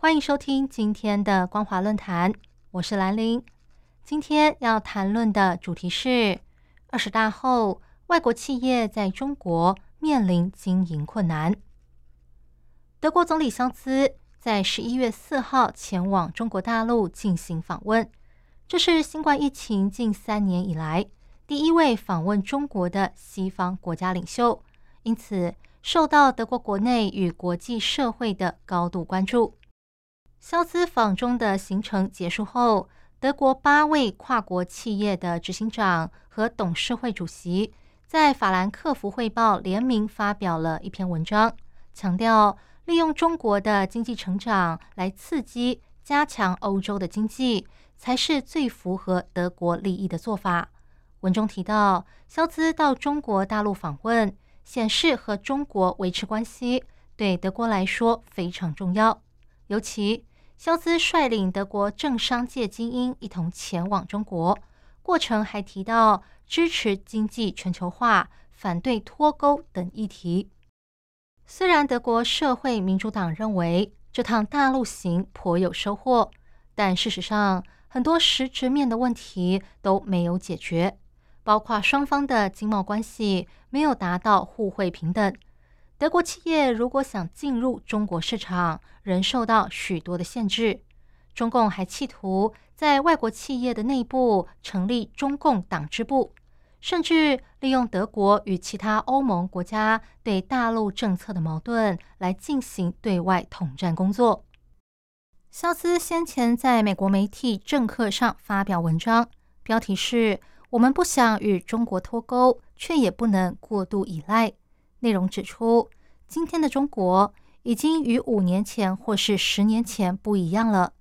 欢迎收听今天的光华论坛，我是兰玲。今天要谈论的主题是二十大后，外国企业在中国面临经营困难。德国总理肖兹在十一月四号前往中国大陆进行访问，这是新冠疫情近三年以来第一位访问中国的西方国家领袖，因此。受到德国国内与国际社会的高度关注。肖兹访中的行程结束后，德国八位跨国企业的执行长和董事会主席在法兰克福汇报联名发表了一篇文章，强调利用中国的经济成长来刺激、加强欧洲的经济，才是最符合德国利益的做法。文中提到，肖兹到中国大陆访问。显示和中国维持关系对德国来说非常重要，尤其肖兹率领德国政商界精英一同前往中国，过程还提到支持经济全球化、反对脱钩等议题。虽然德国社会民主党认为这趟大陆行颇有收获，但事实上很多实质面的问题都没有解决。包括双方的经贸关系没有达到互惠平等，德国企业如果想进入中国市场，仍受到许多的限制。中共还企图在外国企业的内部成立中共党支部，甚至利用德国与其他欧盟国家对大陆政策的矛盾来进行对外统战工作。肖斯先前在美国媒体政客上发表文章，标题是。我们不想与中国脱钩，却也不能过度依赖。内容指出，今天的中国已经与五年前或是十年前不一样了，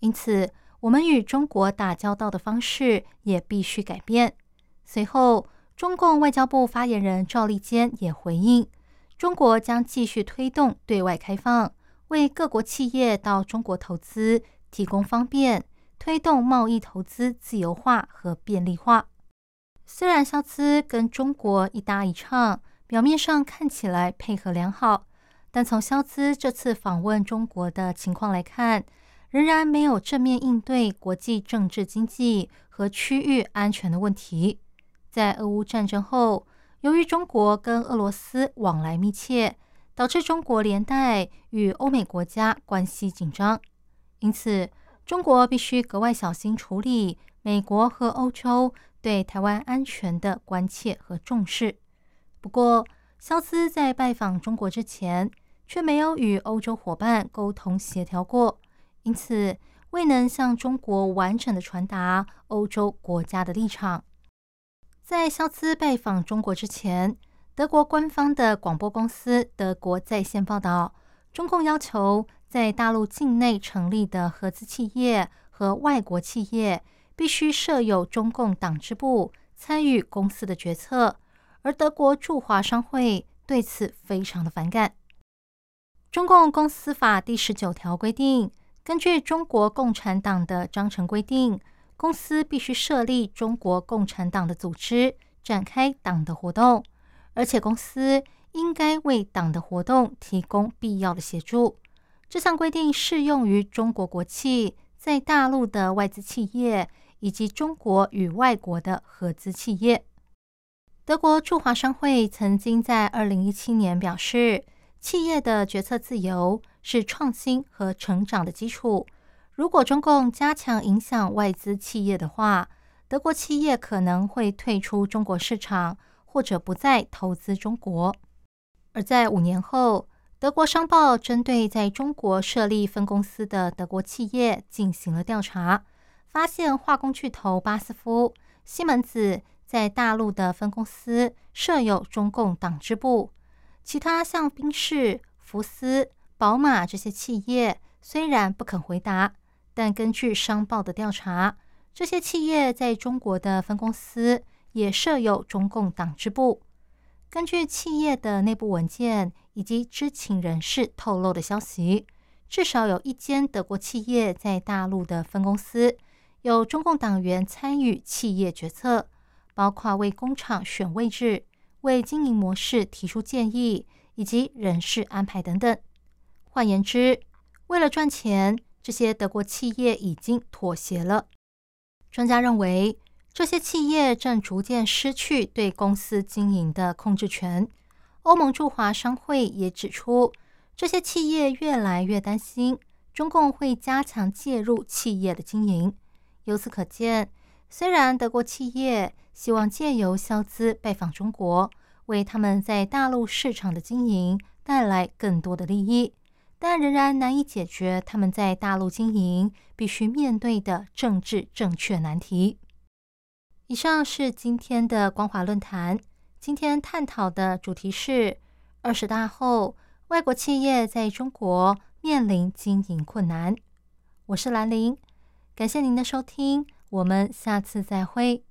因此我们与中国打交道的方式也必须改变。随后，中共外交部发言人赵立坚也回应，中国将继续推动对外开放，为各国企业到中国投资提供方便，推动贸易投资自由化和便利化。虽然肖兹跟中国一搭一唱，表面上看起来配合良好，但从肖兹这次访问中国的情况来看，仍然没有正面应对国际政治、经济和区域安全的问题。在俄乌战争后，由于中国跟俄罗斯往来密切，导致中国连带与欧美国家关系紧张，因此中国必须格外小心处理美国和欧洲。对台湾安全的关切和重视。不过，肖斯在拜访中国之前，却没有与欧洲伙伴沟通协调过，因此未能向中国完整的传达欧洲国家的立场。在肖斯拜访中国之前，德国官方的广播公司德国在线报道，中共要求在大陆境内成立的合资企业和外国企业。必须设有中共党支部参与公司的决策，而德国驻华商会对此非常的反感。中共公司法第十九条规定，根据中国共产党的章程规定，公司必须设立中国共产党的组织，展开党的活动，而且公司应该为党的活动提供必要的协助。这项规定适用于中国国企在大陆的外资企业。以及中国与外国的合资企业，德国驻华商会曾经在二零一七年表示，企业的决策自由是创新和成长的基础。如果中共加强影响外资企业的话，德国企业可能会退出中国市场，或者不再投资中国。而在五年后，德国商报针对在中国设立分公司的德国企业进行了调查。发现化工巨头巴斯夫、西门子在大陆的分公司设有中共党支部，其他像宾士、福斯、宝马这些企业虽然不肯回答，但根据商报的调查，这些企业在中国的分公司也设有中共党支部。根据企业的内部文件以及知情人士透露的消息，至少有一间德国企业在大陆的分公司有中共党员参与企业决策，包括为工厂选位置、为经营模式提出建议以及人事安排等等。换言之，为了赚钱，这些德国企业已经妥协了。专家认为。这些企业正逐渐失去对公司经营的控制权。欧盟驻华商会也指出，这些企业越来越担心中共会加强介入企业的经营。由此可见，虽然德国企业希望借由消资拜访中国，为他们在大陆市场的经营带来更多的利益，但仍然难以解决他们在大陆经营必须面对的政治正确难题。以上是今天的光华论坛。今天探讨的主题是二十大后外国企业在中国面临经营困难。我是兰陵，感谢您的收听，我们下次再会。